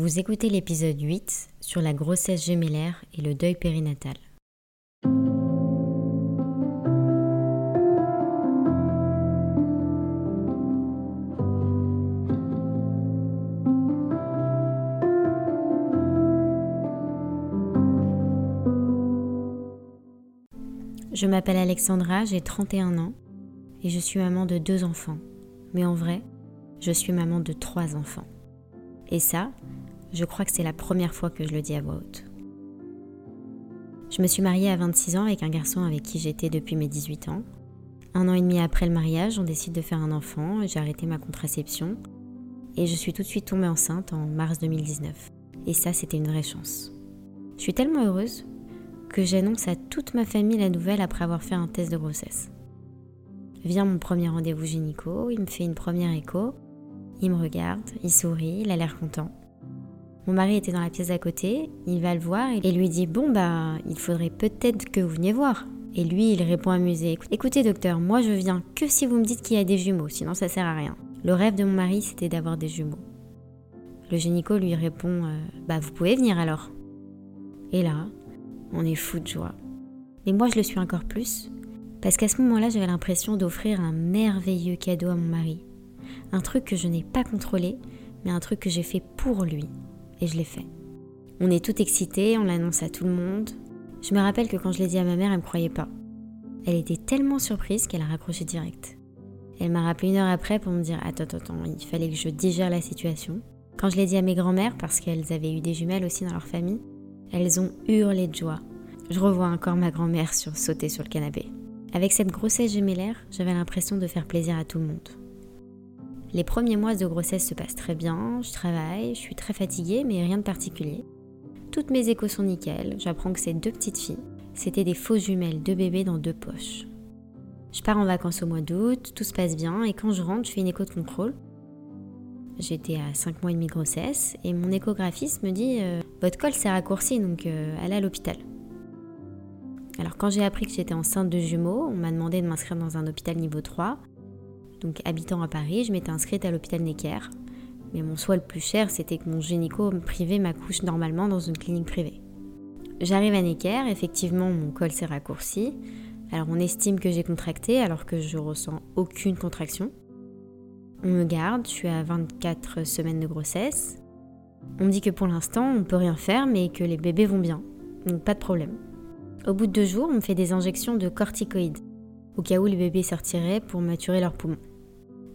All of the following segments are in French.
Vous écoutez l'épisode 8 sur la grossesse gémellaire et le deuil périnatal. Je m'appelle Alexandra, j'ai 31 ans et je suis maman de deux enfants. Mais en vrai, je suis maman de trois enfants. Et ça, je crois que c'est la première fois que je le dis à voix haute. Je me suis mariée à 26 ans avec un garçon avec qui j'étais depuis mes 18 ans. Un an et demi après le mariage, on décide de faire un enfant, j'ai arrêté ma contraception et je suis tout de suite tombée enceinte en mars 2019. Et ça, c'était une vraie chance. Je suis tellement heureuse que j'annonce à toute ma famille la nouvelle après avoir fait un test de grossesse. Vient mon premier rendez-vous gynéco, il me fait une première écho, il me regarde, il sourit, il a l'air content. Mon mari était dans la pièce à côté, il va le voir et lui dit Bon, bah, il faudrait peut-être que vous veniez voir. Et lui, il répond amusé Écoutez, docteur, moi je viens que si vous me dites qu'il y a des jumeaux, sinon ça sert à rien. Le rêve de mon mari, c'était d'avoir des jumeaux. Le gynéco lui répond euh, Bah, vous pouvez venir alors. Et là, on est fou de joie. Mais moi, je le suis encore plus, parce qu'à ce moment-là, j'avais l'impression d'offrir un merveilleux cadeau à mon mari. Un truc que je n'ai pas contrôlé, mais un truc que j'ai fait pour lui. Et je l'ai fait. On est tout excités, on l'annonce à tout le monde. Je me rappelle que quand je l'ai dit à ma mère, elle me croyait pas. Elle était tellement surprise qu'elle a raccroché direct. Elle m'a rappelé une heure après pour me dire Attends, attends, attends, il fallait que je digère la situation. Quand je l'ai dit à mes grands-mères, parce qu'elles avaient eu des jumelles aussi dans leur famille, elles ont hurlé de joie. Je revois encore ma grand-mère sur, sauter sur le canapé. Avec cette grossesse gémellaire, j'avais l'impression de faire plaisir à tout le monde. Les premiers mois de grossesse se passent très bien, je travaille, je suis très fatiguée, mais rien de particulier. Toutes mes échos sont nickel, j'apprends que c'est deux petites filles. C'était des fausses jumelles, deux bébés dans deux poches. Je pars en vacances au mois d'août, tout se passe bien, et quand je rentre, je fais une écho de contrôle. J'étais à 5 mois et demi de grossesse, et mon échographiste me dit euh, Votre col s'est raccourci, donc euh, allez à l'hôpital. Alors quand j'ai appris que j'étais enceinte de jumeaux, on m'a demandé de m'inscrire dans un hôpital niveau 3. Donc habitant à Paris, je m'étais inscrite à l'hôpital Necker. Mais mon souhait le plus cher, c'était que mon gynéco privé m'accouche normalement dans une clinique privée. J'arrive à Necker, effectivement mon col s'est raccourci. Alors on estime que j'ai contracté alors que je ressens aucune contraction. On me garde, je suis à 24 semaines de grossesse. On me dit que pour l'instant on peut rien faire mais que les bébés vont bien. Donc pas de problème. Au bout de deux jours, on me fait des injections de corticoïdes, au cas où les bébés sortiraient pour maturer leurs poumons.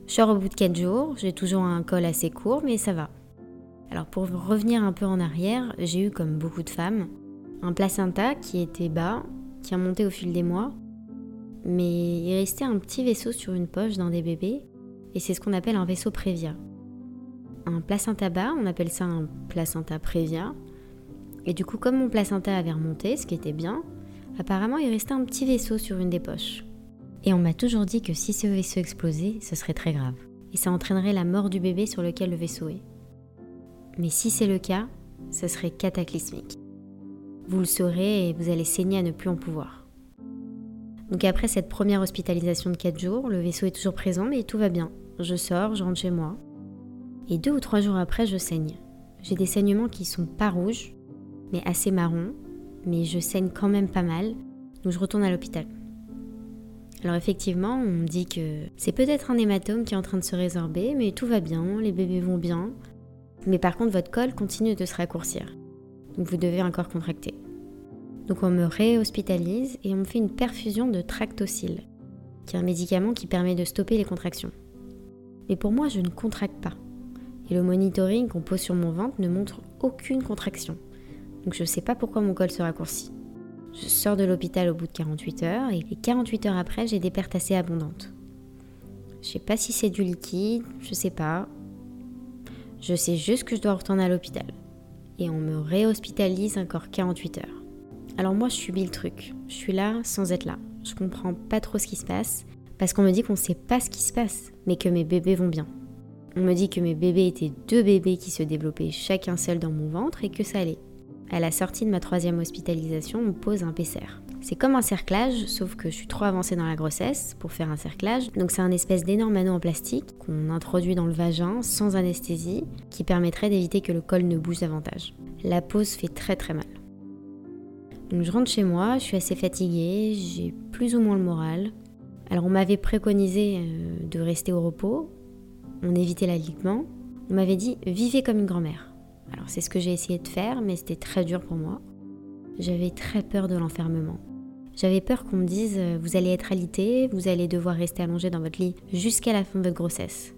Je sors au bout de quatre jours, j'ai toujours un col assez court, mais ça va. Alors pour revenir un peu en arrière, j'ai eu, comme beaucoup de femmes, un placenta qui était bas, qui a monté au fil des mois, mais il restait un petit vaisseau sur une poche d'un des bébés, et c'est ce qu'on appelle un vaisseau prévia. Un placenta bas, on appelle ça un placenta prévia, et du coup, comme mon placenta avait remonté, ce qui était bien, apparemment il restait un petit vaisseau sur une des poches. Et on m'a toujours dit que si ce vaisseau explosait, ce serait très grave. Et ça entraînerait la mort du bébé sur lequel le vaisseau est. Mais si c'est le cas, ce serait cataclysmique. Vous le saurez et vous allez saigner à ne plus en pouvoir. Donc après cette première hospitalisation de 4 jours, le vaisseau est toujours présent mais tout va bien. Je sors, je rentre chez moi. Et deux ou trois jours après, je saigne. J'ai des saignements qui sont pas rouges, mais assez marron, mais je saigne quand même pas mal, donc je retourne à l'hôpital. Alors effectivement, on me dit que c'est peut-être un hématome qui est en train de se résorber, mais tout va bien, les bébés vont bien. Mais par contre, votre col continue de se raccourcir. Donc vous devez encore contracter. Donc on me réhospitalise et on me fait une perfusion de tractocyle, qui est un médicament qui permet de stopper les contractions. Mais pour moi, je ne contracte pas. Et le monitoring qu'on pose sur mon ventre ne montre aucune contraction donc je ne sais pas pourquoi mon col se raccourcit. Je sors de l'hôpital au bout de 48 heures et 48 heures après, j'ai des pertes assez abondantes. Je sais pas si c'est du liquide, je sais pas. Je sais juste que je dois retourner à l'hôpital. et on me réhospitalise encore 48 heures. Alors moi, je subis le truc. Je suis là sans être là. Je comprends pas trop ce qui se passe parce qu'on me dit qu'on sait pas ce qui se passe, mais que mes bébés vont bien. On me dit que mes bébés étaient deux bébés qui se développaient chacun seul dans mon ventre et que ça allait. À la sortie de ma troisième hospitalisation, on pose un PCR. C'est comme un cerclage, sauf que je suis trop avancée dans la grossesse pour faire un cerclage. Donc c'est un espèce d'énorme anneau en plastique qu'on introduit dans le vagin sans anesthésie, qui permettrait d'éviter que le col ne bouge davantage. La pose fait très très mal. Donc je rentre chez moi, je suis assez fatiguée, j'ai plus ou moins le moral. Alors on m'avait préconisé euh, de rester au repos, on évitait l'alignement, on m'avait dit vivez comme une grand-mère. Alors c'est ce que j'ai essayé de faire, mais c'était très dur pour moi. J'avais très peur de l'enfermement. J'avais peur qu'on me dise euh, vous allez être alité, vous allez devoir rester allongé dans votre lit jusqu'à la fin de votre grossesse.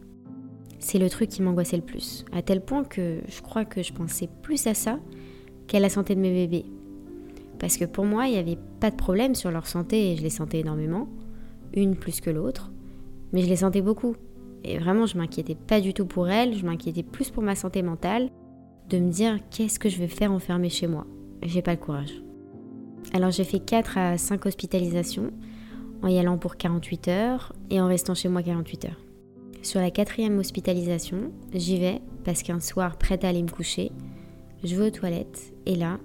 C'est le truc qui m'angoissait le plus, à tel point que je crois que je pensais plus à ça qu'à la santé de mes bébés. Parce que pour moi, il n'y avait pas de problème sur leur santé et je les sentais énormément, une plus que l'autre, mais je les sentais beaucoup. Et vraiment, je m'inquiétais pas du tout pour elles, je m'inquiétais plus pour ma santé mentale, de me dire qu'est-ce que je vais faire enfermé chez moi? J'ai pas le courage. Alors j'ai fait 4 à 5 hospitalisations en y allant pour 48 heures et en restant chez moi 48 heures. Sur la quatrième hospitalisation, j'y vais parce qu'un soir, prête à aller me coucher, je vais aux toilettes et là,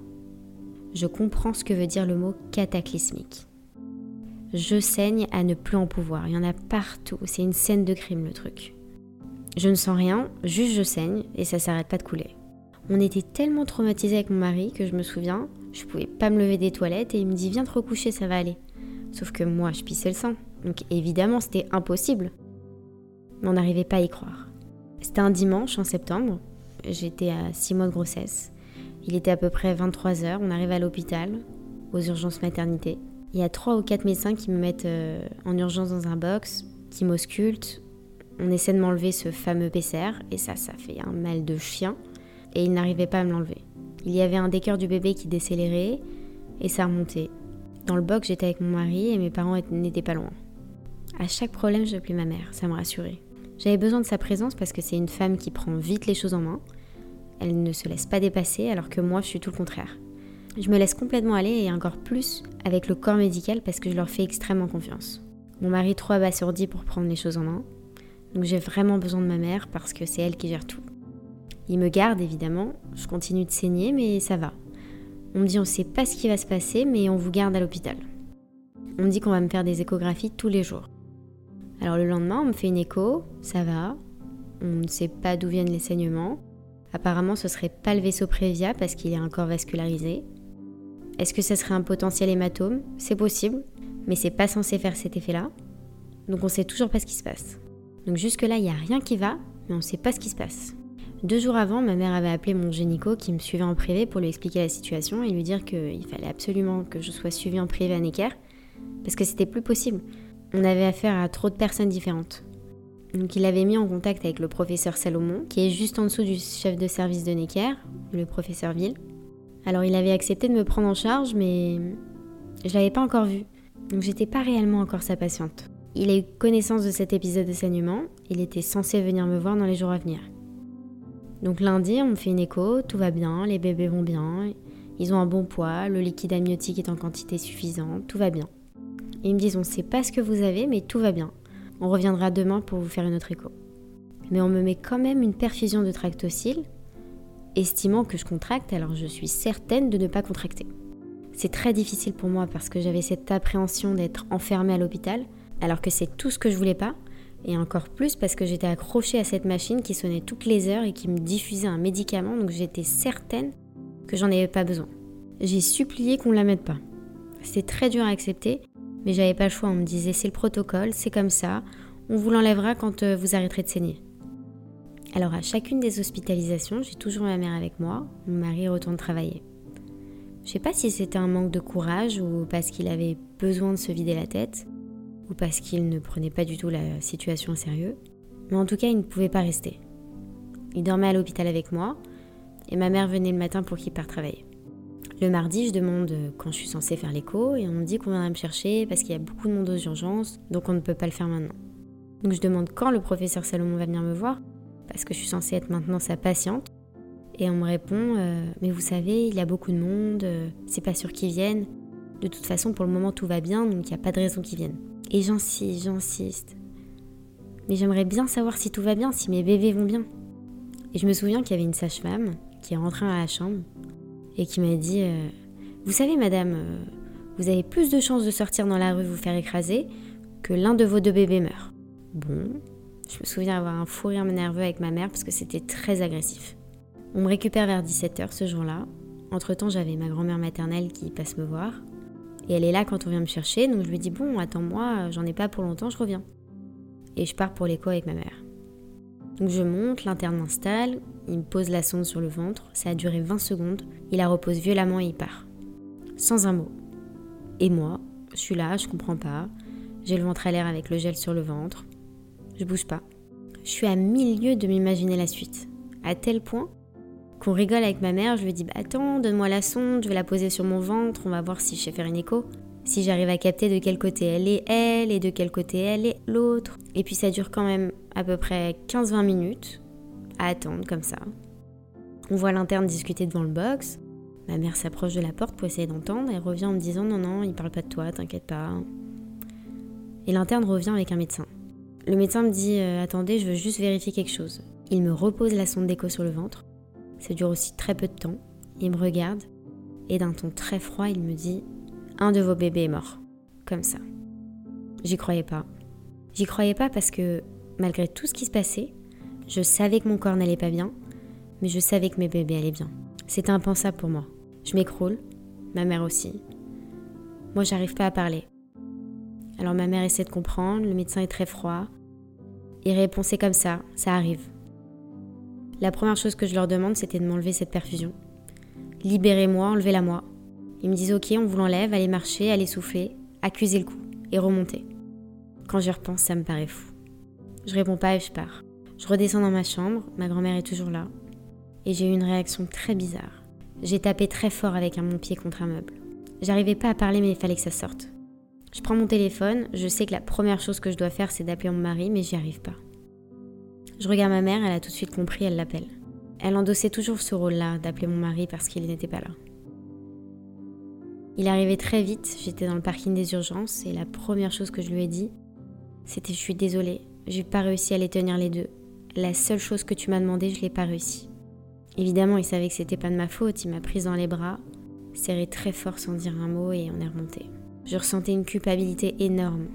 je comprends ce que veut dire le mot cataclysmique. Je saigne à ne plus en pouvoir, il y en a partout, c'est une scène de crime le truc. Je ne sens rien, juste je saigne et ça s'arrête pas de couler. On était tellement traumatisés avec mon mari que je me souviens, je pouvais pas me lever des toilettes et il me dit viens te recoucher, ça va aller. Sauf que moi, je pissais le sang. Donc évidemment, c'était impossible. Mais on n'arrivait pas à y croire. C'était un dimanche en septembre. J'étais à 6 mois de grossesse. Il était à peu près 23 heures. On arrive à l'hôpital, aux urgences maternité. Il y a 3 ou 4 médecins qui me mettent euh, en urgence dans un box, qui m'auscultent. On essaie de m'enlever ce fameux PCR et ça, ça fait un mal de chien. Et ils n'arrivaient pas à me l'enlever. Il y avait un des cœurs du bébé qui décélérait et ça remontait. Dans le box, j'étais avec mon mari et mes parents n'étaient pas loin. À chaque problème, j'appelais ma mère, ça me rassurait. J'avais besoin de sa présence parce que c'est une femme qui prend vite les choses en main. Elle ne se laisse pas dépasser alors que moi, je suis tout le contraire. Je me laisse complètement aller et encore plus avec le corps médical parce que je leur fais extrêmement confiance. Mon mari trop abasourdi pour prendre les choses en main. Donc j'ai vraiment besoin de ma mère parce que c'est elle qui gère tout. Il me garde évidemment, je continue de saigner, mais ça va. On me dit on sait pas ce qui va se passer, mais on vous garde à l'hôpital. On me dit qu'on va me faire des échographies tous les jours. Alors le lendemain, on me fait une écho, ça va. On ne sait pas d'où viennent les saignements. Apparemment, ce serait pas le vaisseau prévia parce qu'il est encore vascularisé. Est-ce que ça serait un potentiel hématome? C'est possible, mais c'est pas censé faire cet effet-là. Donc on sait toujours pas ce qui se passe. Donc jusque-là, il n'y a rien qui va, mais on sait pas ce qui se passe. Deux jours avant, ma mère avait appelé mon génico qui me suivait en privé pour lui expliquer la situation et lui dire qu'il fallait absolument que je sois suivie en privé à Necker parce que c'était plus possible. On avait affaire à trop de personnes différentes. Donc il avait mis en contact avec le professeur Salomon, qui est juste en dessous du chef de service de Necker, le professeur Ville. Alors il avait accepté de me prendre en charge, mais je l'avais pas encore vu. Donc j'étais pas réellement encore sa patiente. Il a eu connaissance de cet épisode de saignement, il était censé venir me voir dans les jours à venir. Donc lundi, on me fait une écho, tout va bien, les bébés vont bien, ils ont un bon poids, le liquide amniotique est en quantité suffisante, tout va bien. Et ils me disent on sait pas ce que vous avez, mais tout va bien. On reviendra demain pour vous faire une autre écho. Mais on me met quand même une perfusion de tractocyle, estimant que je contracte, alors je suis certaine de ne pas contracter. C'est très difficile pour moi parce que j'avais cette appréhension d'être enfermée à l'hôpital, alors que c'est tout ce que je voulais pas, et encore plus parce que j'étais accrochée à cette machine qui sonnait toutes les heures et qui me diffusait un médicament, donc j'étais certaine que j'en avais pas besoin. J'ai supplié qu'on ne la mette pas. C'était très dur à accepter, mais j'avais pas le choix. On me disait c'est le protocole, c'est comme ça, on vous l'enlèvera quand euh, vous arrêterez de saigner. Alors à chacune des hospitalisations, j'ai toujours ma mère avec moi, mon mari retourne travailler. Je sais pas si c'était un manque de courage ou parce qu'il avait besoin de se vider la tête, parce qu'il ne prenait pas du tout la situation au sérieux. Mais en tout cas, il ne pouvait pas rester. Il dormait à l'hôpital avec moi et ma mère venait le matin pour qu'il parte travailler. Le mardi, je demande quand je suis censée faire l'écho et on me dit qu'on viendra me chercher parce qu'il y a beaucoup de monde aux urgences, donc on ne peut pas le faire maintenant. Donc je demande quand le professeur Salomon va venir me voir parce que je suis censée être maintenant sa patiente. Et on me répond euh, Mais vous savez, il y a beaucoup de monde, euh, c'est pas sûr qu'ils viennent. De toute façon, pour le moment, tout va bien, donc il n'y a pas de raison qu'ils viennent. Et j'insiste, j'insiste. Mais j'aimerais bien savoir si tout va bien, si mes bébés vont bien. Et je me souviens qu'il y avait une sage-femme qui est rentrée à la chambre et qui m'a dit euh, Vous savez, madame, vous avez plus de chances de sortir dans la rue vous faire écraser que l'un de vos deux bébés meurt. Bon, je me souviens avoir un fou rire nerveux avec ma mère parce que c'était très agressif. On me récupère vers 17h ce jour-là. Entre-temps, j'avais ma grand-mère maternelle qui passe me voir. Et elle est là quand on vient me chercher, donc je lui dis Bon, attends-moi, j'en ai pas pour longtemps, je reviens. Et je pars pour l'écho avec ma mère. Donc je monte, l'interne m'installe, il me pose la sonde sur le ventre, ça a duré 20 secondes, il la repose violemment et il part. Sans un mot. Et moi, je suis là, je comprends pas, j'ai le ventre à l'air avec le gel sur le ventre, je bouge pas. Je suis à mille lieues de m'imaginer la suite. À tel point qu'on rigole avec ma mère, je lui dis bah, Attends, donne-moi la sonde, je vais la poser sur mon ventre, on va voir si je sais faire une écho. Si j'arrive à capter de quel côté elle est elle et de quel côté elle est l'autre. Et puis ça dure quand même à peu près 15-20 minutes à attendre comme ça. On voit l'interne discuter devant le box. Ma mère s'approche de la porte pour essayer d'entendre et revient en me disant Non, non, il parle pas de toi, t'inquiète pas. Et l'interne revient avec un médecin. Le médecin me dit euh, Attendez, je veux juste vérifier quelque chose. Il me repose la sonde d'écho sur le ventre. Ça dure aussi très peu de temps. Il me regarde et d'un ton très froid, il me dit Un de vos bébés est mort. Comme ça. J'y croyais pas. J'y croyais pas parce que, malgré tout ce qui se passait, je savais que mon corps n'allait pas bien, mais je savais que mes bébés allaient bien. C'était impensable pour moi. Je m'écroule, ma mère aussi. Moi, j'arrive pas à parler. Alors ma mère essaie de comprendre, le médecin est très froid. Il répond c'est comme ça, ça arrive. La première chose que je leur demande, c'était de m'enlever cette perfusion. Libérez-moi, enlevez-la moi. Ils me disent ok, on vous l'enlève, allez marcher, allez souffler, accusez le coup et remontez. Quand j'y repense, ça me paraît fou. Je réponds pas et je pars. Je redescends dans ma chambre, ma grand-mère est toujours là. Et j'ai eu une réaction très bizarre. J'ai tapé très fort avec un mon pied contre un meuble. J'arrivais pas à parler mais il fallait que ça sorte. Je prends mon téléphone, je sais que la première chose que je dois faire c'est d'appeler mon mari, mais j'y arrive pas. Je regarde ma mère, elle a tout de suite compris, elle l'appelle. Elle endossait toujours ce rôle-là, d'appeler mon mari parce qu'il n'était pas là. Il arrivait très vite, j'étais dans le parking des urgences et la première chose que je lui ai dit, c'était je suis désolée, j'ai pas réussi à les tenir les deux. La seule chose que tu m'as demandé, je l'ai pas réussi. Évidemment, il savait que c'était pas de ma faute, il m'a prise dans les bras, serré très fort sans dire un mot et on est remonté. Je ressentais une culpabilité énorme.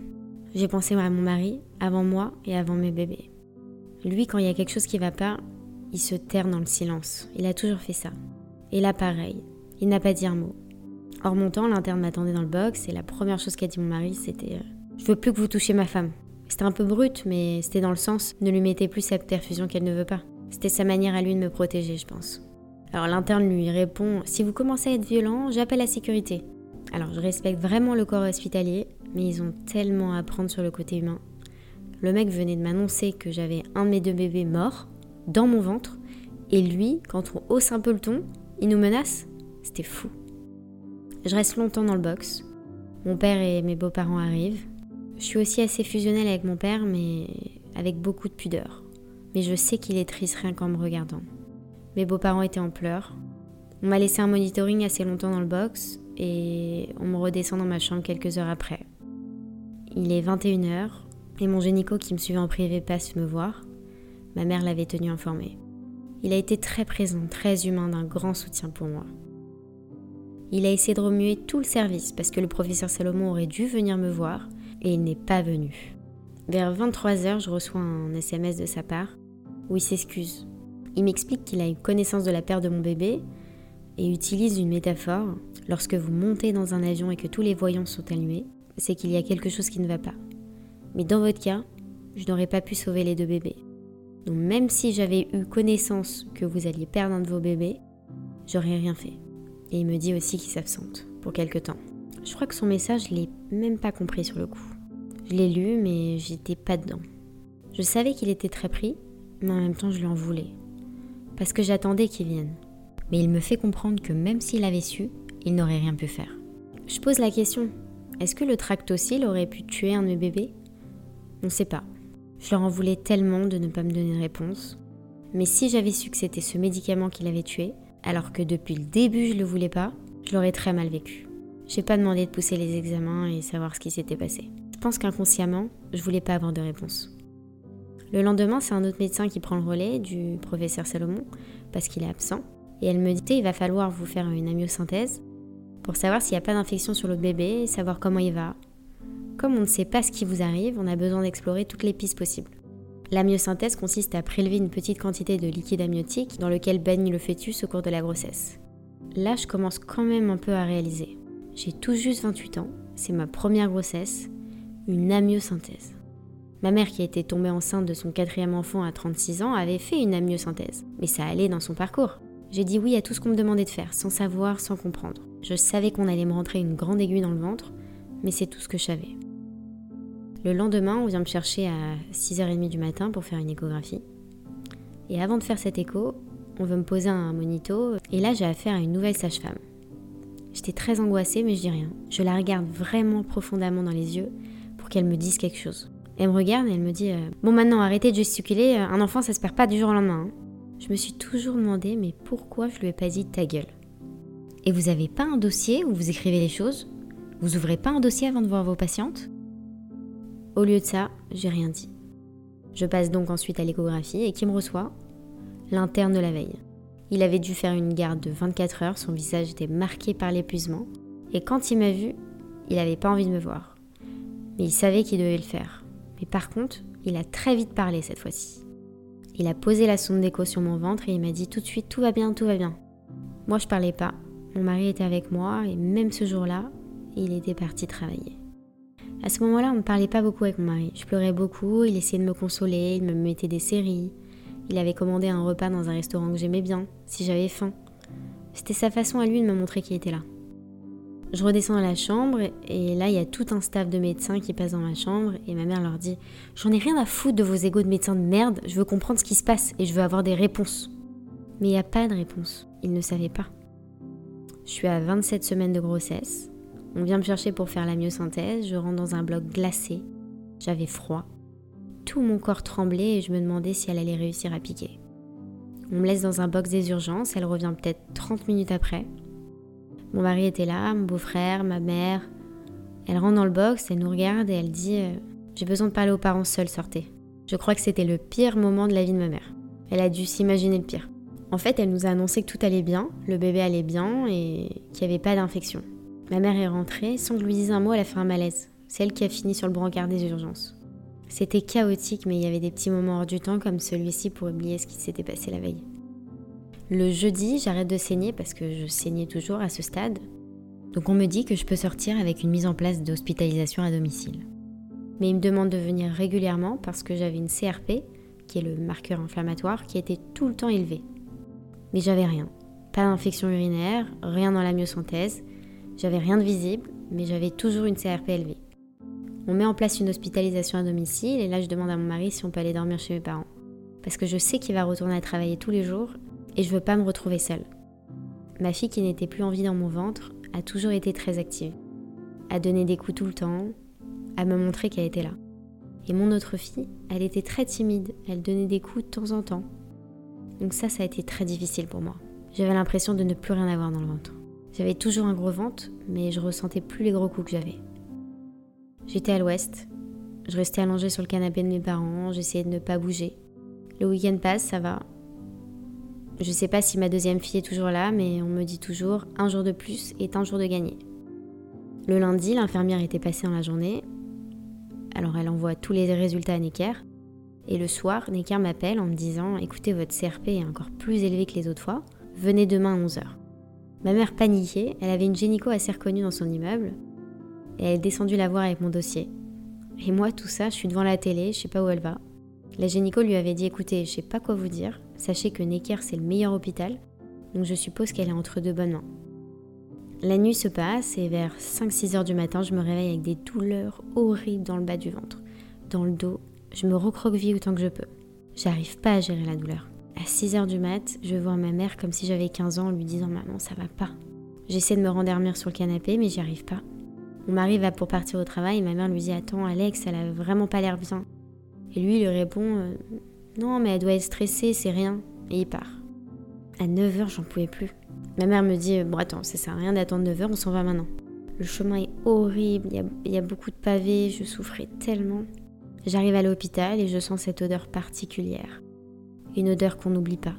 J'ai pensé à mon mari, avant moi et avant mes bébés. Lui, quand il y a quelque chose qui va pas, il se terre dans le silence. Il a toujours fait ça. Et là, pareil, il n'a pas dit un mot. En remontant, l'interne m'attendait dans le box et la première chose qu'a dit mon mari, c'était euh, Je veux plus que vous touchiez ma femme. C'était un peu brut, mais c'était dans le sens Ne lui mettez plus cette perfusion qu'elle ne veut pas. C'était sa manière à lui de me protéger, je pense. Alors l'interne lui répond Si vous commencez à être violent, j'appelle la sécurité. Alors je respecte vraiment le corps hospitalier, mais ils ont tellement à apprendre sur le côté humain. Le mec venait de m'annoncer que j'avais un de mes deux bébés morts dans mon ventre, et lui, quand on hausse un peu le ton, il nous menace. C'était fou. Je reste longtemps dans le box. Mon père et mes beaux-parents arrivent. Je suis aussi assez fusionnelle avec mon père, mais avec beaucoup de pudeur. Mais je sais qu'il est triste rien qu'en me regardant. Mes beaux-parents étaient en pleurs. On m'a laissé un monitoring assez longtemps dans le box et on me redescend dans ma chambre quelques heures après. Il est 21h et mon génico qui me suivait en privé passe me voir. Ma mère l'avait tenu informé. Il a été très présent, très humain, d'un grand soutien pour moi. Il a essayé de remuer tout le service parce que le professeur Salomon aurait dû venir me voir et il n'est pas venu. Vers 23h, je reçois un SMS de sa part où il s'excuse. Il m'explique qu'il a eu connaissance de la perte de mon bébé et utilise une métaphore. Lorsque vous montez dans un avion et que tous les voyants sont allumés, c'est qu'il y a quelque chose qui ne va pas. Mais dans votre cas, je n'aurais pas pu sauver les deux bébés. Donc même si j'avais eu connaissance que vous alliez perdre un de vos bébés, j'aurais rien fait. Et il me dit aussi qu'il s'absente pour quelque temps. Je crois que son message, je l'ai même pas compris sur le coup. Je l'ai lu, mais j'étais pas dedans. Je savais qu'il était très pris, mais en même temps, je lui en voulais. Parce que j'attendais qu'il vienne mais il me fait comprendre que même s'il avait su, il n'aurait rien pu faire. Je pose la question, est-ce que le tractocyle aurait pu tuer un de mes bébés? On ne sait pas. Je leur en voulais tellement de ne pas me donner de réponse. Mais si j'avais su que c'était ce médicament qui l'avait tué, alors que depuis le début je le voulais pas, je l'aurais très mal vécu. J'ai pas demandé de pousser les examens et savoir ce qui s'était passé. Je pense qu'inconsciemment, je voulais pas avoir de réponse. Le lendemain, c'est un autre médecin qui prend le relais du professeur Salomon parce qu'il est absent. Et elle me dit il va falloir vous faire une amyosynthèse pour savoir s'il n'y a pas d'infection sur le bébé, savoir comment il va. Comme on ne sait pas ce qui vous arrive, on a besoin d'explorer toutes les pistes possibles. La myosynthèse consiste à prélever une petite quantité de liquide amniotique dans lequel baigne le fœtus au cours de la grossesse. Là, je commence quand même un peu à réaliser. J'ai tout juste 28 ans, c'est ma première grossesse, une amyosynthèse. Ma mère, qui était tombée enceinte de son quatrième enfant à 36 ans, avait fait une amyosynthèse, mais ça allait dans son parcours. J'ai dit oui à tout ce qu'on me demandait de faire, sans savoir, sans comprendre. Je savais qu'on allait me rentrer une grande aiguille dans le ventre, mais c'est tout ce que je savais. Le lendemain, on vient me chercher à 6h30 du matin pour faire une échographie. Et avant de faire cette écho, on veut me poser un monito, et là j'ai affaire à une nouvelle sage-femme. J'étais très angoissée, mais je dis rien. Je la regarde vraiment profondément dans les yeux pour qu'elle me dise quelque chose. Elle me regarde et elle me dit euh, Bon, maintenant, arrêtez de gesticuler, euh, un enfant ça se perd pas du jour au lendemain. Hein. Je me suis toujours demandé, mais pourquoi je lui ai pas dit ta gueule? Et vous avez pas un dossier où vous écrivez les choses? Vous ouvrez pas un dossier avant de voir vos patientes? Au lieu de ça, j'ai rien dit. Je passe donc ensuite à l'échographie et qui me reçoit L'interne de la veille. Il avait dû faire une garde de 24 heures, son visage était marqué par l'épuisement, et quand il m'a vu, il n'avait pas envie de me voir. Mais il savait qu'il devait le faire. Mais par contre, il a très vite parlé cette fois-ci. Il a posé la sonde d'écho sur mon ventre et il m'a dit tout de suite tout va bien, tout va bien. Moi je parlais pas. Mon mari était avec moi et même ce jour-là, il était parti travailler. À ce moment-là, on ne parlait pas beaucoup avec mon mari. Je pleurais beaucoup, il essayait de me consoler, il me mettait des séries. Il avait commandé un repas dans un restaurant que j'aimais bien, si j'avais faim. C'était sa façon à lui de me montrer qu'il était là. Je redescends dans la chambre et là, il y a tout un staff de médecins qui passe dans ma chambre et ma mère leur dit J'en ai rien à foutre de vos égaux de médecins de merde, je veux comprendre ce qui se passe et je veux avoir des réponses. Mais il n'y a pas de réponse, ils ne savaient pas. Je suis à 27 semaines de grossesse, on vient me chercher pour faire la myosynthèse, je rentre dans un bloc glacé, j'avais froid. Tout mon corps tremblait et je me demandais si elle allait réussir à piquer. On me laisse dans un box des urgences, elle revient peut-être 30 minutes après. Mon mari était là, mon beau-frère, ma mère. Elle rentre dans le box, elle nous regarde et elle dit euh, J'ai besoin de parler aux parents seuls, sortez. Je crois que c'était le pire moment de la vie de ma mère. Elle a dû s'imaginer le pire. En fait, elle nous a annoncé que tout allait bien, le bébé allait bien et qu'il n'y avait pas d'infection. Ma mère est rentrée, sans que je lui dise un mot, elle a fait un malaise. C'est elle qui a fini sur le brancard des urgences. C'était chaotique, mais il y avait des petits moments hors du temps comme celui-ci pour oublier ce qui s'était passé la veille. Le jeudi, j'arrête de saigner parce que je saignais toujours à ce stade. Donc on me dit que je peux sortir avec une mise en place d'hospitalisation à domicile. Mais il me demande de venir régulièrement parce que j'avais une CRP, qui est le marqueur inflammatoire, qui était tout le temps élevé. Mais j'avais rien. Pas d'infection urinaire, rien dans la myosynthèse, j'avais rien de visible, mais j'avais toujours une CRP élevée. On met en place une hospitalisation à domicile et là je demande à mon mari si on peut aller dormir chez mes parents. Parce que je sais qu'il va retourner à travailler tous les jours et je veux pas me retrouver seule. Ma fille qui n'était plus en vie dans mon ventre a toujours été très active, a donné des coups tout le temps, à me montrer qu'elle était là. Et mon autre fille, elle était très timide, elle donnait des coups de temps en temps. Donc ça, ça a été très difficile pour moi. J'avais l'impression de ne plus rien avoir dans le ventre. J'avais toujours un gros ventre, mais je ressentais plus les gros coups que j'avais. J'étais à l'ouest, je restais allongée sur le canapé de mes parents, j'essayais de ne pas bouger. Le week-end passe, ça va, je sais pas si ma deuxième fille est toujours là, mais on me dit toujours un jour de plus est un jour de gagné. Le lundi, l'infirmière était passée dans la journée. Alors elle envoie tous les résultats à Necker. Et le soir, Necker m'appelle en me disant Écoutez, votre CRP est encore plus élevé que les autres fois. Venez demain à 11h. Ma mère paniquait, elle avait une génico assez reconnue dans son immeuble. Et elle est descendue la voir avec mon dossier. Et moi, tout ça, je suis devant la télé, je sais pas où elle va. La génico lui avait dit écoutez, je sais pas quoi vous dire, sachez que Necker c'est le meilleur hôpital, donc je suppose qu'elle est entre deux bonnes mains. La nuit se passe et vers 5-6 heures du matin, je me réveille avec des douleurs horribles dans le bas du ventre, dans le dos. Je me recroqueville autant que je peux. J'arrive pas à gérer la douleur. À 6 heures du mat, je vois ma mère comme si j'avais 15 ans en lui disant Maman, ça va pas. J'essaie de me rendormir sur le canapé, mais j'y arrive pas. Mon mari va pour partir au travail et ma mère lui dit Attends, Alex, elle a vraiment pas l'air bien. Et lui, il lui répond euh, Non, mais elle doit être stressée, c'est rien. Et il part. À 9h, j'en pouvais plus. Ma mère me dit Bon, attends, ça sert à rien d'attendre 9h, on s'en va maintenant. Le chemin est horrible, il y a beaucoup de pavés, je souffrais tellement. J'arrive à l'hôpital et je sens cette odeur particulière. Une odeur qu'on n'oublie pas.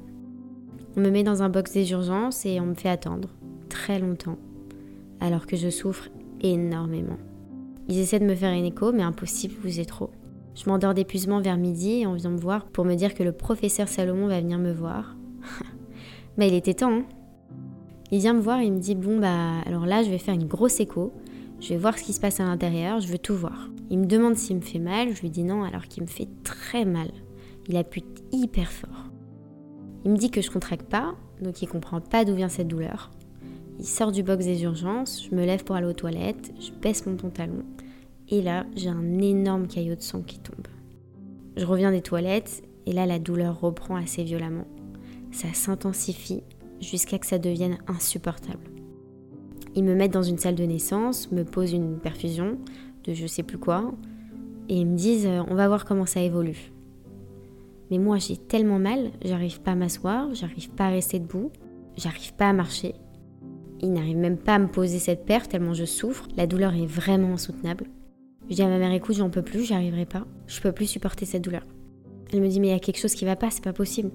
On me met dans un box des urgences et on me fait attendre très longtemps, alors que je souffre énormément. Ils essaient de me faire une écho, mais impossible, vous êtes trop. Je m'endors d'épuisement vers midi et on vient me voir pour me dire que le professeur Salomon va venir me voir. bah il était temps, hein Il vient me voir et il me dit bon bah alors là je vais faire une grosse écho, je vais voir ce qui se passe à l'intérieur, je veux tout voir. Il me demande s'il me fait mal, je lui dis non alors qu'il me fait très mal. Il appuie hyper fort. Il me dit que je contracte pas, donc il comprend pas d'où vient cette douleur. Il sort du box des urgences, je me lève pour aller aux toilettes, je baisse mon pantalon, et là j'ai un énorme caillot de sang qui tombe. Je reviens des toilettes, et là la douleur reprend assez violemment. Ça s'intensifie jusqu'à que ça devienne insupportable. Ils me mettent dans une salle de naissance, me posent une perfusion de je sais plus quoi, et ils me disent euh, on va voir comment ça évolue. Mais moi, j'ai tellement mal, j'arrive pas à m'asseoir, j'arrive pas à rester debout, j'arrive pas à marcher. Il n'arrive même pas à me poser cette paire tellement je souffre. La douleur est vraiment insoutenable. Je dis à ma mère écoute, j'en peux plus, j'y arriverai pas. Je peux plus supporter cette douleur. Elle me dit mais il y a quelque chose qui va pas, c'est pas possible.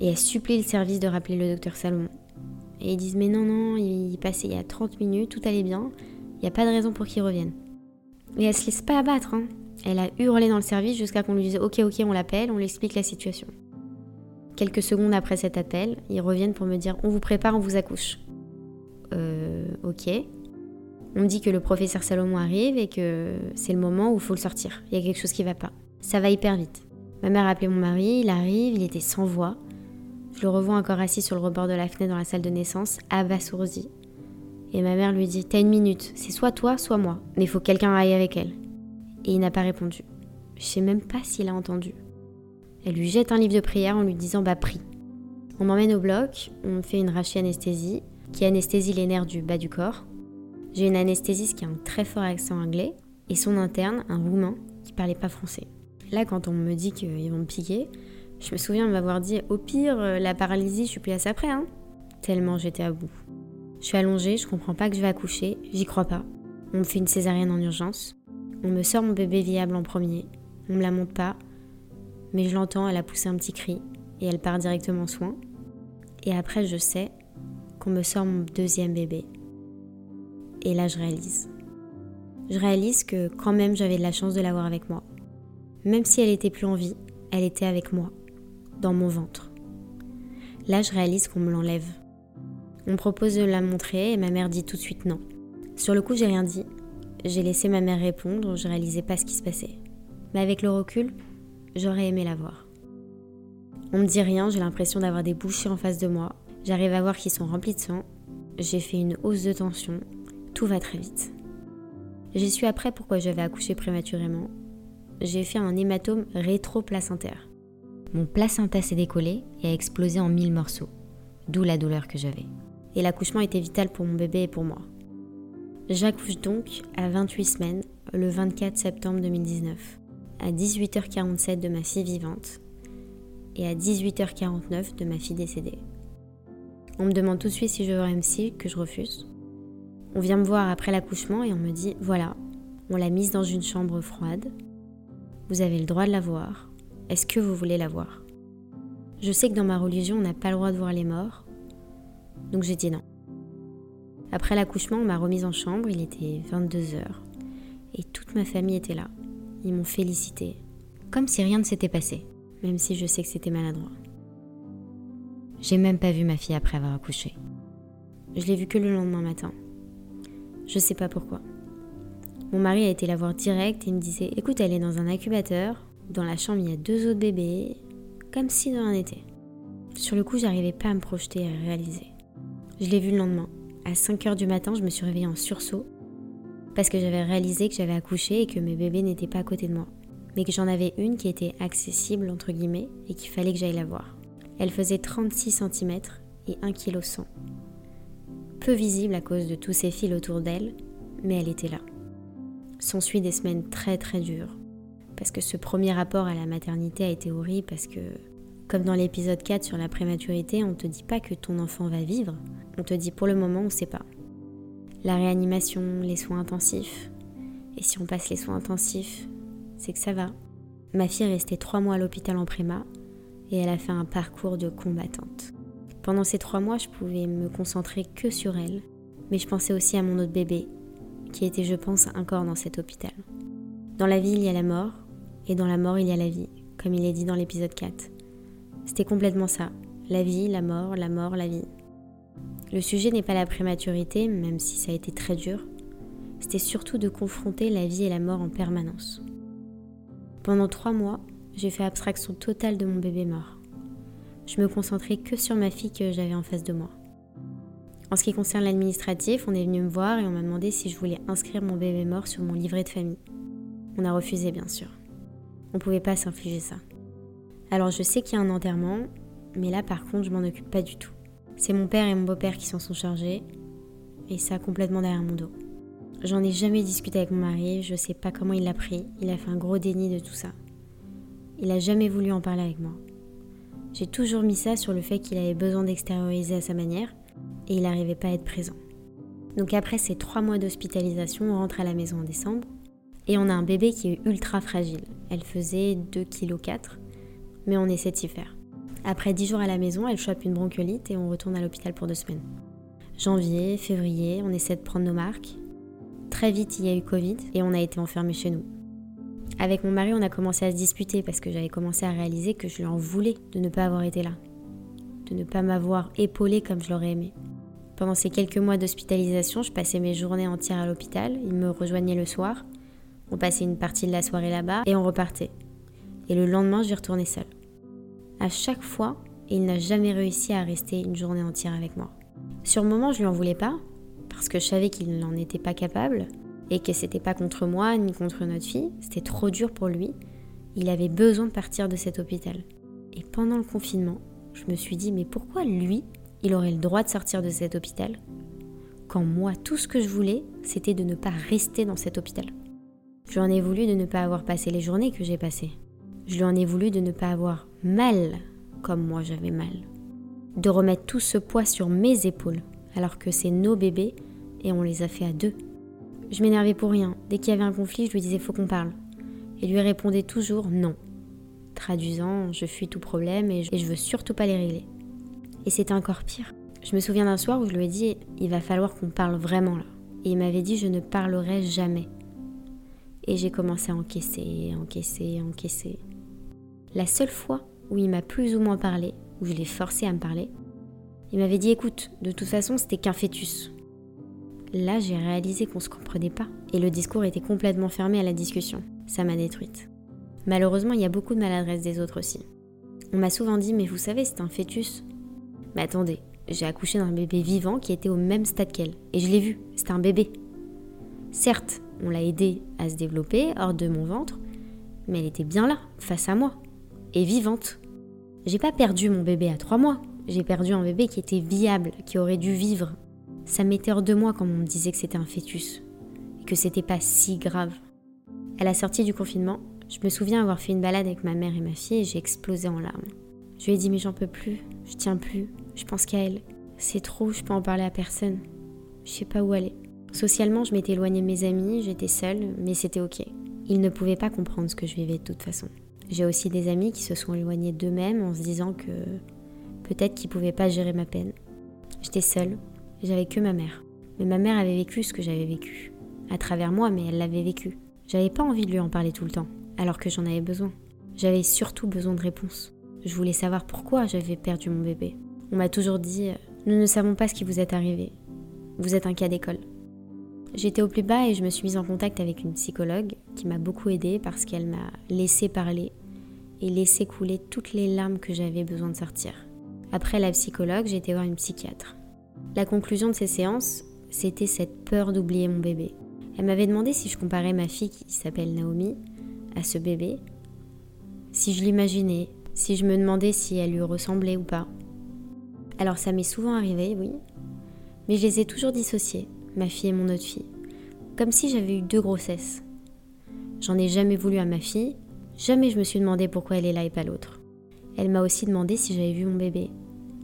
Et elle supplie le service de rappeler le docteur Salomon. Et ils disent mais non non, il passait il y a 30 minutes, tout allait bien, il n'y a pas de raison pour qu'il revienne. Et elle se laisse pas abattre, hein. Elle a hurlé dans le service jusqu'à qu'on lui dise Ok, ok, on l'appelle, on lui explique la situation. Quelques secondes après cet appel, ils reviennent pour me dire On vous prépare, on vous accouche. Euh, ok. On me dit que le professeur Salomon arrive et que c'est le moment où il faut le sortir. Il y a quelque chose qui va pas. Ça va hyper vite. Ma mère a appelé mon mari, il arrive, il était sans voix. Je le revois encore assis sur le rebord de la fenêtre dans la salle de naissance, abasourdi. Et ma mère lui dit T'as une minute, c'est soit toi, soit moi, mais il faut que quelqu'un aille avec elle et il n'a pas répondu. Je sais même pas s'il a entendu. Elle lui jette un livre de prière en lui disant Bah, prie. On m'emmène au bloc, on me fait une rachie anesthésie qui anesthésie les nerfs du bas du corps. J'ai une anesthésiste qui a un très fort accent anglais et son interne, un roumain, qui parlait pas français. Là, quand on me dit qu'ils vont me piquer, je me souviens m'avoir dit Au pire, euh, la paralysie, je suis plus à ça près, hein. Tellement j'étais à bout. Je suis allongée, je comprends pas que je vais accoucher, j'y crois pas. On me fait une césarienne en urgence. On me sort mon bébé viable en premier. On me la monte pas, mais je l'entends, elle a poussé un petit cri et elle part directement en soins. Et après, je sais qu'on me sort mon deuxième bébé. Et là, je réalise. Je réalise que quand même, j'avais de la chance de l'avoir avec moi. Même si elle était plus en vie, elle était avec moi, dans mon ventre. Là, je réalise qu'on me l'enlève. On me propose de la montrer et ma mère dit tout de suite non. Sur le coup, j'ai rien dit j'ai laissé ma mère répondre, je réalisais pas ce qui se passait. Mais avec le recul, j'aurais aimé la voir. On me dit rien, j'ai l'impression d'avoir des bouchées en face de moi. J'arrive à voir qu'ils sont remplis de sang. J'ai fait une hausse de tension. Tout va très vite. J'ai su après pourquoi j'avais accouché prématurément. J'ai fait un hématome rétro-placentaire. Mon placenta s'est décollé et a explosé en mille morceaux, d'où la douleur que j'avais. Et l'accouchement était vital pour mon bébé et pour moi. J'accouche donc à 28 semaines le 24 septembre 2019, à 18h47 de ma fille vivante et à 18h49 de ma fille décédée. On me demande tout de suite si je veux un MC, que je refuse. On vient me voir après l'accouchement et on me dit voilà, on l'a mise dans une chambre froide. Vous avez le droit de la voir. Est-ce que vous voulez la voir? Je sais que dans ma religion, on n'a pas le droit de voir les morts. Donc j'ai dit non. Après l'accouchement, on m'a remise en chambre, il était 22 heures. Et toute ma famille était là. Ils m'ont félicité. Comme si rien ne s'était passé, même si je sais que c'était maladroit. J'ai même pas vu ma fille après avoir accouché. Je l'ai vue que le lendemain matin. Je sais pas pourquoi. Mon mari a été la voir direct et me disait Écoute, elle est dans un incubateur. Dans la chambre, il y a deux autres bébés. Comme si de rien n'était. Sur le coup, j'arrivais pas à me projeter et à réaliser. Je l'ai vue le lendemain. À 5 heures du matin, je me suis réveillée en sursaut parce que j'avais réalisé que j'avais accouché et que mes bébés n'étaient pas à côté de moi, mais que j'en avais une qui était accessible entre guillemets et qu'il fallait que j'aille la voir. Elle faisait 36 cm et 1 kg 100. Peu visible à cause de tous ces fils autour d'elle, mais elle était là. S'ensuit des semaines très très dures parce que ce premier rapport à la maternité a été horrible parce que, comme dans l'épisode 4 sur la prématurité, on te dit pas que ton enfant va vivre, on te dit pour le moment on sait pas. La réanimation, les soins intensifs, et si on passe les soins intensifs, c'est que ça va. Ma fille est restée trois mois à l'hôpital en préma et elle a fait un parcours de combattante. Pendant ces trois mois, je pouvais me concentrer que sur elle, mais je pensais aussi à mon autre bébé, qui était, je pense, encore dans cet hôpital. Dans la vie, il y a la mort, et dans la mort, il y a la vie, comme il est dit dans l'épisode 4. C'était complètement ça. La vie, la mort, la mort, la vie. Le sujet n'est pas la prématurité, même si ça a été très dur. C'était surtout de confronter la vie et la mort en permanence. Pendant trois mois, j'ai fait abstraction totale de mon bébé mort. Je me concentrais que sur ma fille que j'avais en face de moi. En ce qui concerne l'administratif, on est venu me voir et on m'a demandé si je voulais inscrire mon bébé mort sur mon livret de famille. On a refusé, bien sûr. On ne pouvait pas s'infliger ça. Alors je sais qu'il y a un enterrement, mais là par contre, je m'en occupe pas du tout. C'est mon père et mon beau-père qui s'en sont chargés, et ça complètement derrière mon dos. J'en ai jamais discuté avec mon mari, je sais pas comment il l'a pris, il a fait un gros déni de tout ça. Il a jamais voulu en parler avec moi. J'ai toujours mis ça sur le fait qu'il avait besoin d'extérioriser à sa manière, et il n'arrivait pas à être présent. Donc après ces trois mois d'hospitalisation, on rentre à la maison en décembre, et on a un bébé qui est ultra fragile. Elle faisait 2,4 kg, mais on essaie de s'y faire. Après 10 jours à la maison, elle chope une bronchiolite et on retourne à l'hôpital pour deux semaines. Janvier, février, on essaie de prendre nos marques. Très vite, il y a eu Covid et on a été enfermés chez nous. Avec mon mari, on a commencé à se disputer parce que j'avais commencé à réaliser que je lui en voulais de ne pas avoir été là, de ne pas m'avoir épaulé comme je l'aurais aimé. Pendant ces quelques mois d'hospitalisation, je passais mes journées entières à l'hôpital, il me rejoignait le soir, on passait une partie de la soirée là-bas et on repartait. Et le lendemain, je retournais seule à chaque fois il n'a jamais réussi à rester une journée entière avec moi. Sur le moment, je lui en voulais pas, parce que je savais qu'il n'en était pas capable, et que c'était pas contre moi ni contre notre fille, c'était trop dur pour lui. Il avait besoin de partir de cet hôpital. Et pendant le confinement, je me suis dit, mais pourquoi lui, il aurait le droit de sortir de cet hôpital, quand moi, tout ce que je voulais, c'était de ne pas rester dans cet hôpital? Je lui en ai voulu de ne pas avoir passé les journées que j'ai passées. Je lui en ai voulu de ne pas avoir mal comme moi j'avais mal. De remettre tout ce poids sur mes épaules, alors que c'est nos bébés et on les a fait à deux. Je m'énervais pour rien. Dès qu'il y avait un conflit, je lui disais faut qu'on parle. Et lui répondait toujours non. Traduisant, je fuis tout problème et je, veux surtout pas les régler. Et c'était encore pire. Je me souviens d'un soir où je lui ai dit il va falloir qu'on parle vraiment là. Et il m'avait dit je ne parlerai jamais. Et j'ai commencé à encaisser, encaisser, encaisser. La seule fois où il m'a plus ou moins parlé, où je l'ai forcé à me parler, il m'avait dit écoute, de toute façon c'était qu'un fœtus. Là j'ai réalisé qu'on se comprenait pas et le discours était complètement fermé à la discussion. Ça m'a détruite. Malheureusement il y a beaucoup de maladresse des autres aussi. On m'a souvent dit mais vous savez c'est un fœtus. Mais attendez, j'ai accouché d'un bébé vivant qui était au même stade qu'elle et je l'ai vu, c'était un bébé. Certes, on l'a aidé à se développer hors de mon ventre, mais elle était bien là, face à moi et vivante. J'ai pas perdu mon bébé à trois mois, j'ai perdu un bébé qui était viable, qui aurait dû vivre. Ça m'était hors de moi quand on me disait que c'était un fœtus, et que c'était pas si grave. À la sortie du confinement, je me souviens avoir fait une balade avec ma mère et ma fille et j'ai explosé en larmes. Je lui ai dit mais j'en peux plus, je tiens plus, je pense qu'à elle. C'est trop, je peux en parler à personne. Je sais pas où aller. Socialement, je m'étais éloignée de mes amis, j'étais seule, mais c'était ok. Ils ne pouvaient pas comprendre ce que je vivais de toute façon. J'ai aussi des amis qui se sont éloignés d'eux-mêmes en se disant que peut-être qu'ils pouvaient pas gérer ma peine. J'étais seule, j'avais que ma mère. Mais ma mère avait vécu ce que j'avais vécu. À travers moi, mais elle l'avait vécu. J'avais pas envie de lui en parler tout le temps, alors que j'en avais besoin. J'avais surtout besoin de réponses. Je voulais savoir pourquoi j'avais perdu mon bébé. On m'a toujours dit Nous ne savons pas ce qui vous est arrivé. Vous êtes un cas d'école. J'étais au plus bas et je me suis mise en contact avec une psychologue qui m'a beaucoup aidée parce qu'elle m'a laissé parler et laissé couler toutes les larmes que j'avais besoin de sortir. Après la psychologue, j'ai été voir une psychiatre. La conclusion de ces séances, c'était cette peur d'oublier mon bébé. Elle m'avait demandé si je comparais ma fille qui s'appelle Naomi à ce bébé, si je l'imaginais, si je me demandais si elle lui ressemblait ou pas. Alors ça m'est souvent arrivé, oui, mais je les ai toujours dissociés ma fille et mon autre fille, comme si j'avais eu deux grossesses. J'en ai jamais voulu à ma fille, Jamais je me suis demandé pourquoi elle est là et pas l'autre. Elle m'a aussi demandé si j'avais vu mon bébé.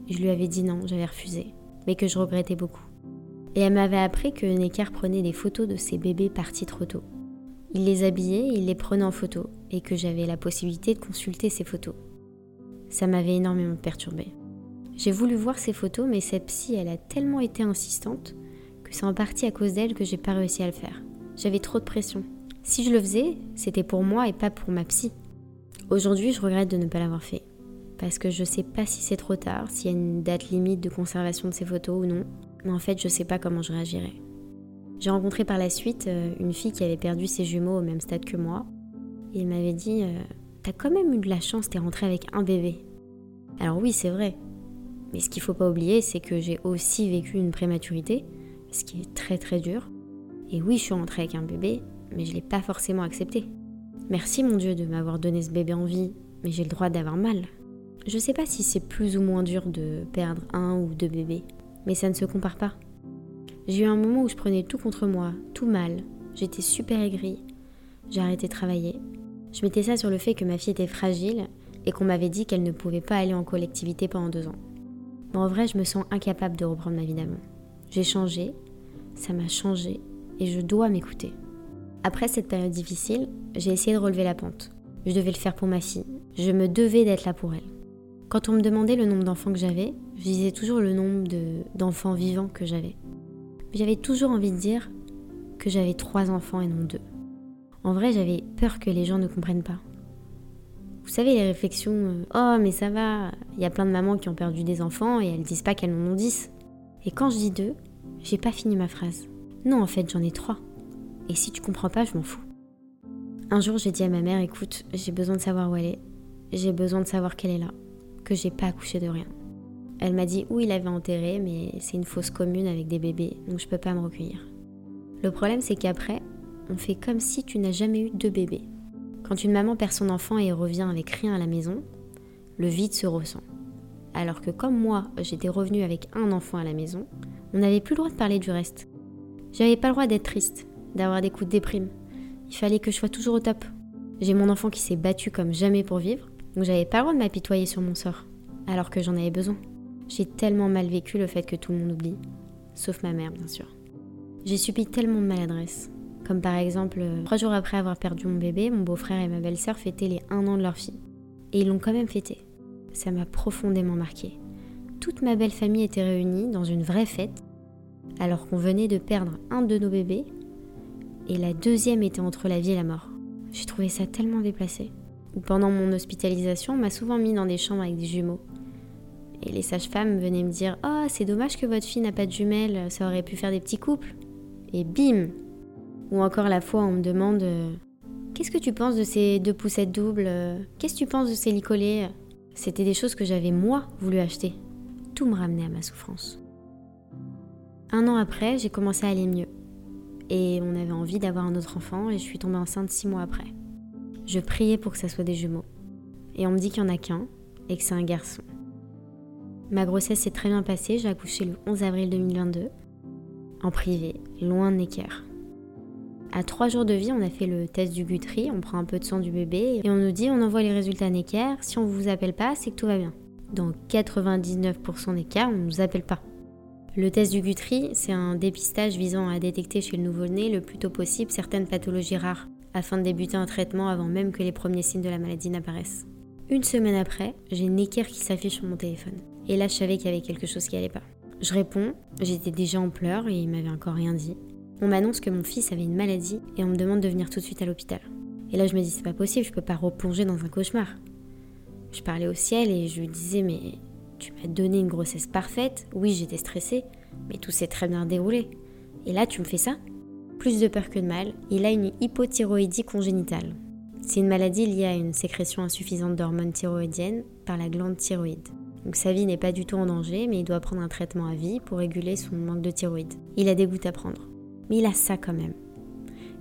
Je lui avais dit non, j'avais refusé, mais que je regrettais beaucoup. Et elle m'avait appris que Necker prenait des photos de ses bébés partis trop tôt. Il les habillait, il les prenait en photo, et que j'avais la possibilité de consulter ces photos. Ça m'avait énormément perturbée. J'ai voulu voir ces photos, mais cette psy, elle a tellement été insistante c'est en partie à cause d'elle que j'ai pas réussi à le faire. J'avais trop de pression. Si je le faisais, c'était pour moi et pas pour ma psy. Aujourd'hui, je regrette de ne pas l'avoir fait. Parce que je sais pas si c'est trop tard, s'il y a une date limite de conservation de ces photos ou non. Mais en fait, je sais pas comment je réagirais. J'ai rencontré par la suite euh, une fille qui avait perdu ses jumeaux au même stade que moi. Et elle m'avait dit euh, T'as quand même eu de la chance, t'es rentrée avec un bébé. Alors oui, c'est vrai. Mais ce qu'il faut pas oublier, c'est que j'ai aussi vécu une prématurité, ce qui est très très dur. Et oui, je suis rentrée avec un bébé, mais je l'ai pas forcément accepté. Merci mon Dieu de m'avoir donné ce bébé en vie, mais j'ai le droit d'avoir mal. Je sais pas si c'est plus ou moins dur de perdre un ou deux bébés, mais ça ne se compare pas. J'ai eu un moment où je prenais tout contre moi, tout mal. J'étais super aigrie. J'ai arrêté de travailler. Je mettais ça sur le fait que ma fille était fragile et qu'on m'avait dit qu'elle ne pouvait pas aller en collectivité pendant deux ans. Mais en vrai, je me sens incapable de reprendre ma vie d'avant. J'ai changé, ça m'a changé et je dois m'écouter. Après cette période difficile, j'ai essayé de relever la pente. Je devais le faire pour ma fille. Je me devais d'être là pour elle. Quand on me demandait le nombre d'enfants que j'avais, je disais toujours le nombre d'enfants vivants que j'avais. J'avais toujours envie de dire que j'avais trois enfants et non deux. En vrai, j'avais peur que les gens ne comprennent pas. Vous savez, les réflexions euh, Oh, mais ça va, il y a plein de mamans qui ont perdu des enfants et elles disent pas qu'elles en ont dix. Et quand je dis deux, j'ai pas fini ma phrase. Non, en fait, j'en ai trois. Et si tu comprends pas, je m'en fous. Un jour, j'ai dit à ma mère Écoute, j'ai besoin de savoir où elle est. J'ai besoin de savoir qu'elle est là. Que j'ai pas accouché de rien. Elle m'a dit où il avait enterré, mais c'est une fosse commune avec des bébés, donc je peux pas me recueillir. Le problème, c'est qu'après, on fait comme si tu n'as jamais eu de bébé. Quand une maman perd son enfant et revient avec rien à la maison, le vide se ressent. Alors que comme moi, j'étais revenue avec un enfant à la maison, on n'avait plus le droit de parler du reste. J'avais pas le droit d'être triste, d'avoir des coups de déprime. Il fallait que je sois toujours au top. J'ai mon enfant qui s'est battu comme jamais pour vivre, donc j'avais pas le droit de m'apitoyer sur mon sort, alors que j'en avais besoin. J'ai tellement mal vécu le fait que tout le monde oublie, sauf ma mère bien sûr. J'ai subi tellement de maladresse, comme par exemple, euh, trois jours après avoir perdu mon bébé, mon beau-frère et ma belle-sœur fêtaient les un an de leur fille. Et ils l'ont quand même fêté. Ça m'a profondément marqué. Toute ma belle famille était réunie dans une vraie fête, alors qu'on venait de perdre un de nos bébés, et la deuxième était entre la vie et la mort. J'ai trouvé ça tellement déplacé. Pendant mon hospitalisation, on m'a souvent mis dans des chambres avec des jumeaux. Et les sages-femmes venaient me dire Oh, c'est dommage que votre fille n'a pas de jumelles, ça aurait pu faire des petits couples. Et bim Ou encore la fois, on me demande Qu'est-ce que tu penses de ces deux poussettes doubles? Qu'est-ce que tu penses de ces licolés? C'était des choses que j'avais moi voulu acheter. Tout me ramenait à ma souffrance. Un an après, j'ai commencé à aller mieux. Et on avait envie d'avoir un autre enfant et je suis tombée enceinte six mois après. Je priais pour que ça soit des jumeaux. Et on me dit qu'il n'y en a qu'un et que c'est un garçon. Ma grossesse s'est très bien passée, j'ai accouché le 11 avril 2022, en privé, loin de Necker. À trois jours de vie, on a fait le test du Guthrie, on prend un peu de sang du bébé et on nous dit on envoie les résultats à Necker, si on ne vous appelle pas, c'est que tout va bien. Dans 99% des cas, on ne nous appelle pas. Le test du Guthrie, c'est un dépistage visant à détecter chez le nouveau-né le plus tôt possible certaines pathologies rares, afin de débuter un traitement avant même que les premiers signes de la maladie n'apparaissent. Une semaine après, j'ai Necker qui s'affiche sur mon téléphone. Et là, je savais qu'il y avait quelque chose qui allait pas. Je réponds, j'étais déjà en pleurs et il m'avait encore rien dit. On m'annonce que mon fils avait une maladie et on me demande de venir tout de suite à l'hôpital. Et là, je me dis, c'est pas possible, je peux pas replonger dans un cauchemar. Je parlais au ciel et je lui disais, mais tu m'as donné une grossesse parfaite. Oui, j'étais stressée, mais tout s'est très bien déroulé. Et là, tu me fais ça? Plus de peur que de mal, il a une hypothyroïdie congénitale. C'est une maladie liée à une sécrétion insuffisante d'hormones thyroïdiennes par la glande thyroïde. Donc sa vie n'est pas du tout en danger, mais il doit prendre un traitement à vie pour réguler son manque de thyroïde. Il a des gouttes à prendre. Mais il a ça quand même.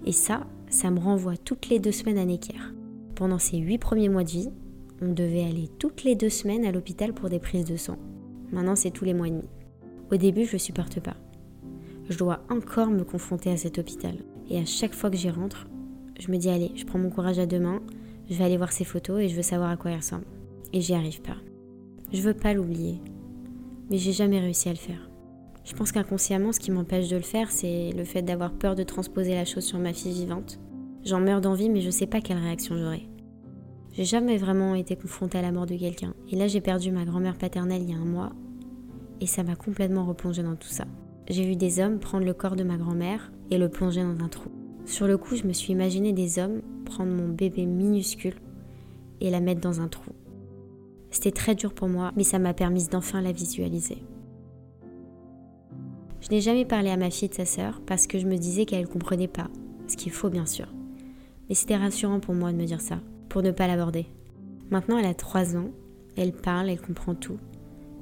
Et ça, ça me renvoie toutes les deux semaines à Necker. Pendant ses huit premiers mois de vie, on devait aller toutes les deux semaines à l'hôpital pour des prises de sang. Maintenant, c'est tous les mois et demi. Au début, je ne supporte pas. Je dois encore me confronter à cet hôpital. Et à chaque fois que j'y rentre, je me dis allez, je prends mon courage à deux mains, Je vais aller voir ses photos et je veux savoir à quoi il ressemble. Et j'y arrive pas. Je veux pas l'oublier. Mais j'ai jamais réussi à le faire. Je pense qu'inconsciemment, ce qui m'empêche de le faire, c'est le fait d'avoir peur de transposer la chose sur ma fille vivante. J'en meurs d'envie, mais je sais pas quelle réaction j'aurai. J'ai jamais vraiment été confrontée à la mort de quelqu'un. Et là, j'ai perdu ma grand-mère paternelle il y a un mois. Et ça m'a complètement replongée dans tout ça. J'ai vu des hommes prendre le corps de ma grand-mère et le plonger dans un trou. Sur le coup, je me suis imaginé des hommes prendre mon bébé minuscule et la mettre dans un trou. C'était très dur pour moi, mais ça m'a permis d'enfin la visualiser. Je n'ai jamais parlé à ma fille de sa sœur parce que je me disais qu'elle ne comprenait pas, ce qui est faux bien sûr. Mais c'était rassurant pour moi de me dire ça, pour ne pas l'aborder. Maintenant, elle a 3 ans, elle parle, elle comprend tout,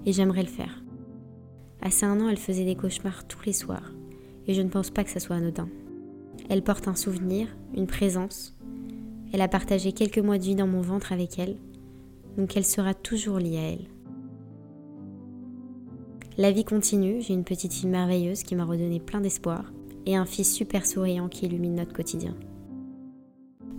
et j'aimerais le faire. À ces un an, elle faisait des cauchemars tous les soirs, et je ne pense pas que ça soit anodin. Elle porte un souvenir, une présence. Elle a partagé quelques mois de vie dans mon ventre avec elle, donc elle sera toujours liée à elle. La vie continue, j'ai une petite fille merveilleuse qui m'a redonné plein d'espoir et un fils super souriant qui illumine notre quotidien.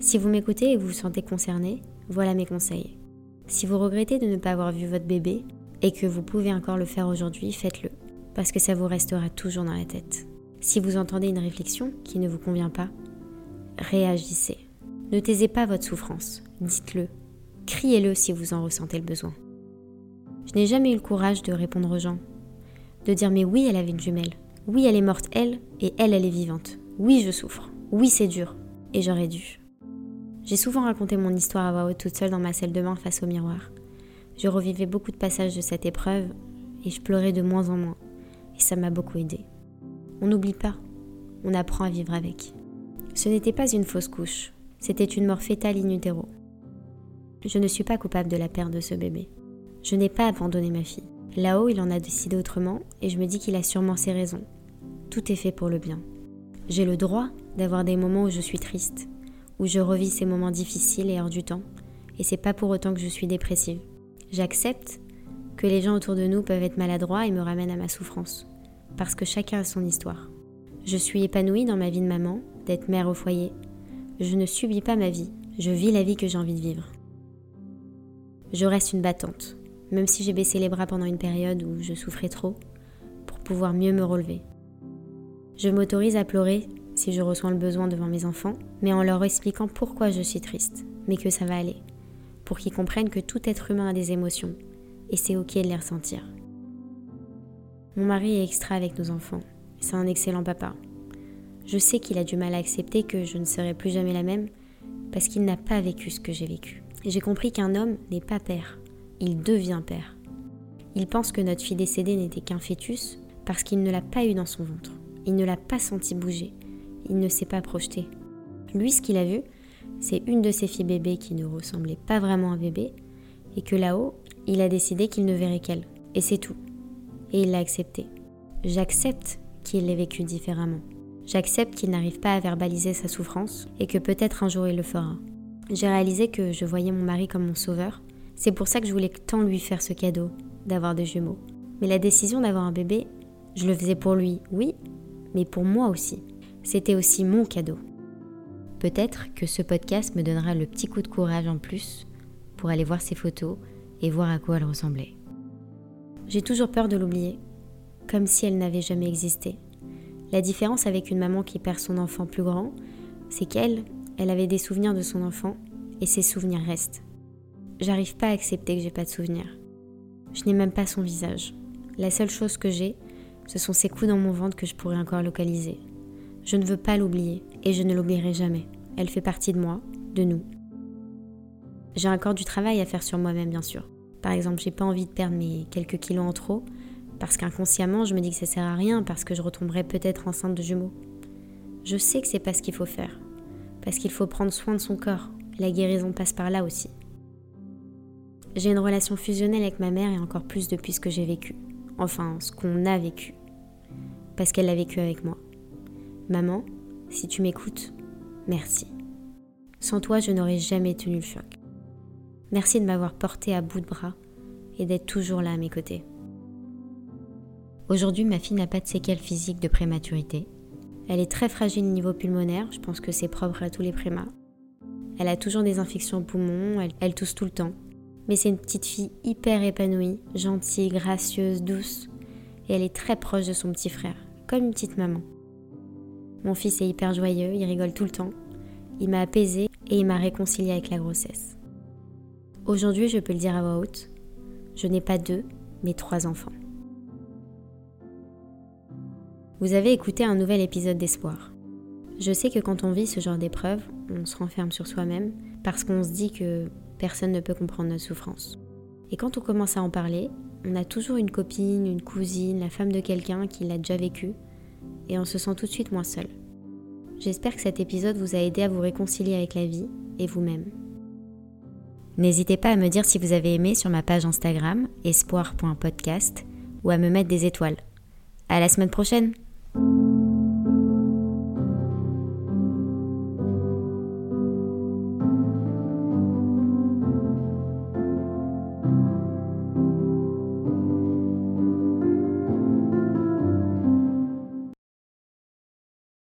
Si vous m'écoutez et vous vous sentez concerné, voilà mes conseils. Si vous regrettez de ne pas avoir vu votre bébé et que vous pouvez encore le faire aujourd'hui, faites-le, parce que ça vous restera toujours dans la tête. Si vous entendez une réflexion qui ne vous convient pas, réagissez. Ne taisez pas votre souffrance, dites-le, criez-le si vous en ressentez le besoin. Je n'ai jamais eu le courage de répondre aux gens, de dire mais oui, elle avait une jumelle, oui, elle est morte, elle, et elle, elle est vivante, oui, je souffre, oui, c'est dur, et j'aurais dû. J'ai souvent raconté mon histoire à voix toute seule dans ma salle de bain face au miroir. Je revivais beaucoup de passages de cette épreuve et je pleurais de moins en moins, et ça m'a beaucoup aidé. On n'oublie pas, on apprend à vivre avec. Ce n'était pas une fausse couche, c'était une mort fétale in utero. Je ne suis pas coupable de la perte de ce bébé. Je n'ai pas abandonné ma fille. Là-haut, il en a décidé autrement et je me dis qu'il a sûrement ses raisons. Tout est fait pour le bien. J'ai le droit d'avoir des moments où je suis triste, où je revis ces moments difficiles et hors du temps, et c'est pas pour autant que je suis dépressive. J'accepte que les gens autour de nous peuvent être maladroits et me ramènent à ma souffrance parce que chacun a son histoire. Je suis épanouie dans ma vie de maman, d'être mère au foyer. Je ne subis pas ma vie, je vis la vie que j'ai envie de vivre. Je reste une battante, même si j'ai baissé les bras pendant une période où je souffrais trop, pour pouvoir mieux me relever. Je m'autorise à pleurer si je ressens le besoin devant mes enfants, mais en leur expliquant pourquoi je suis triste, mais que ça va aller, pour qu'ils comprennent que tout être humain a des émotions, et c'est ok de les ressentir. Mon mari est extra avec nos enfants. C'est un excellent papa. Je sais qu'il a du mal à accepter que je ne serai plus jamais la même parce qu'il n'a pas vécu ce que j'ai vécu. J'ai compris qu'un homme n'est pas père, il devient père. Il pense que notre fille décédée n'était qu'un fœtus parce qu'il ne l'a pas eu dans son ventre. Il ne l'a pas senti bouger. Il ne s'est pas projeté. Lui, ce qu'il a vu, c'est une de ses filles bébés qui ne ressemblait pas vraiment à un bébé et que là-haut, il a décidé qu'il ne verrait qu'elle. Et c'est tout et il l'a accepté. J'accepte qu'il l'ait vécu différemment. J'accepte qu'il n'arrive pas à verbaliser sa souffrance et que peut-être un jour il le fera. J'ai réalisé que je voyais mon mari comme mon sauveur. C'est pour ça que je voulais tant lui faire ce cadeau, d'avoir des jumeaux. Mais la décision d'avoir un bébé, je le faisais pour lui, oui, mais pour moi aussi. C'était aussi mon cadeau. Peut-être que ce podcast me donnera le petit coup de courage en plus pour aller voir ses photos et voir à quoi elle ressemblait. J'ai toujours peur de l'oublier, comme si elle n'avait jamais existé. La différence avec une maman qui perd son enfant plus grand, c'est qu'elle, elle avait des souvenirs de son enfant, et ces souvenirs restent. J'arrive pas à accepter que j'ai pas de souvenirs. Je n'ai même pas son visage. La seule chose que j'ai, ce sont ses coups dans mon ventre que je pourrais encore localiser. Je ne veux pas l'oublier, et je ne l'oublierai jamais. Elle fait partie de moi, de nous. J'ai encore du travail à faire sur moi-même, bien sûr. Par exemple, j'ai pas envie de perdre mes quelques kilos en trop parce qu'inconsciemment, je me dis que ça sert à rien parce que je retomberai peut-être enceinte de jumeaux. Je sais que c'est pas ce qu'il faut faire parce qu'il faut prendre soin de son corps. La guérison passe par là aussi. J'ai une relation fusionnelle avec ma mère et encore plus depuis ce que j'ai vécu. Enfin, ce qu'on a vécu. Parce qu'elle l'a vécu avec moi. Maman, si tu m'écoutes, merci. Sans toi, je n'aurais jamais tenu le choc. Merci de m'avoir porté à bout de bras et d'être toujours là à mes côtés. Aujourd'hui, ma fille n'a pas de séquelles physiques de prématurité. Elle est très fragile au niveau pulmonaire, je pense que c'est propre à tous les prémas. Elle a toujours des infections aux poumons, elle, elle tousse tout le temps. Mais c'est une petite fille hyper épanouie, gentille, gracieuse, douce. Et elle est très proche de son petit frère, comme une petite maman. Mon fils est hyper joyeux, il rigole tout le temps. Il m'a apaisé et il m'a réconcilié avec la grossesse. Aujourd'hui, je peux le dire à voix haute, je n'ai pas deux, mais trois enfants. Vous avez écouté un nouvel épisode d'Espoir. Je sais que quand on vit ce genre d'épreuve, on se renferme sur soi-même parce qu'on se dit que personne ne peut comprendre notre souffrance. Et quand on commence à en parler, on a toujours une copine, une cousine, la femme de quelqu'un qui l'a déjà vécu, et on se sent tout de suite moins seul. J'espère que cet épisode vous a aidé à vous réconcilier avec la vie et vous-même. N'hésitez pas à me dire si vous avez aimé sur ma page Instagram espoir.podcast ou à me mettre des étoiles. À la semaine prochaine!